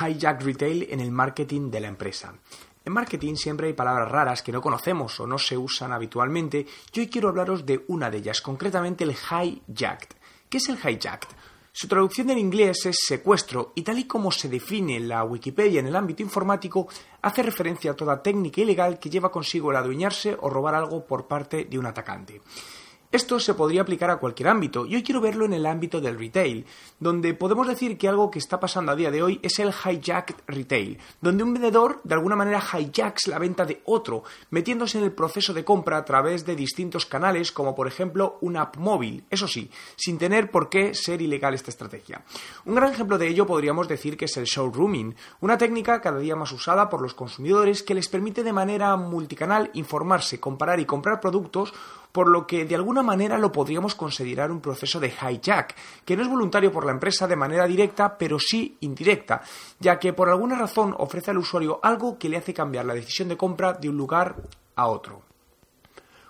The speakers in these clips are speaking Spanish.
Hijack Retail en el marketing de la empresa. En marketing siempre hay palabras raras que no conocemos o no se usan habitualmente y hoy quiero hablaros de una de ellas, concretamente el hijacked. ¿Qué es el hijacked? Su traducción en inglés es secuestro y tal y como se define en la Wikipedia en el ámbito informático, hace referencia a toda técnica ilegal que lleva consigo el adueñarse o robar algo por parte de un atacante. Esto se podría aplicar a cualquier ámbito, y hoy quiero verlo en el ámbito del retail, donde podemos decir que algo que está pasando a día de hoy es el hijacked retail, donde un vendedor de alguna manera hijacks la venta de otro, metiéndose en el proceso de compra a través de distintos canales, como por ejemplo una app móvil, eso sí, sin tener por qué ser ilegal esta estrategia. Un gran ejemplo de ello podríamos decir que es el showrooming, una técnica cada día más usada por los consumidores que les permite de manera multicanal informarse, comparar y comprar productos por lo que de alguna manera lo podríamos considerar un proceso de hijack, que no es voluntario por la empresa de manera directa, pero sí indirecta, ya que por alguna razón ofrece al usuario algo que le hace cambiar la decisión de compra de un lugar a otro.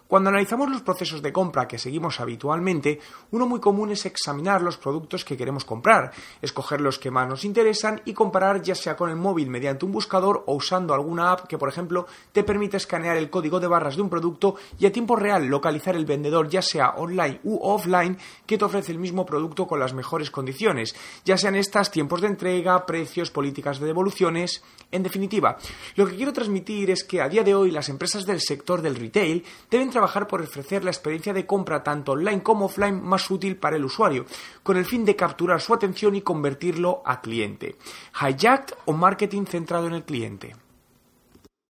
Cuando analizamos los procesos de compra que seguimos habitualmente, uno muy común es examinar los productos que queremos comprar, escoger los que más nos interesan y comparar ya sea con el móvil mediante un buscador o usando alguna app que, por ejemplo, te permite escanear el código de barras de un producto y a tiempo real localizar el vendedor ya sea online u offline que te ofrece el mismo producto con las mejores condiciones, ya sean estas tiempos de entrega, precios, políticas de devoluciones. En definitiva, lo que quiero transmitir es que a día de hoy las empresas del sector del retail deben trabajar por ofrecer la experiencia de compra tanto online como offline más útil para el usuario, con el fin de capturar su atención y convertirlo a cliente. Hijacked o marketing centrado en el cliente.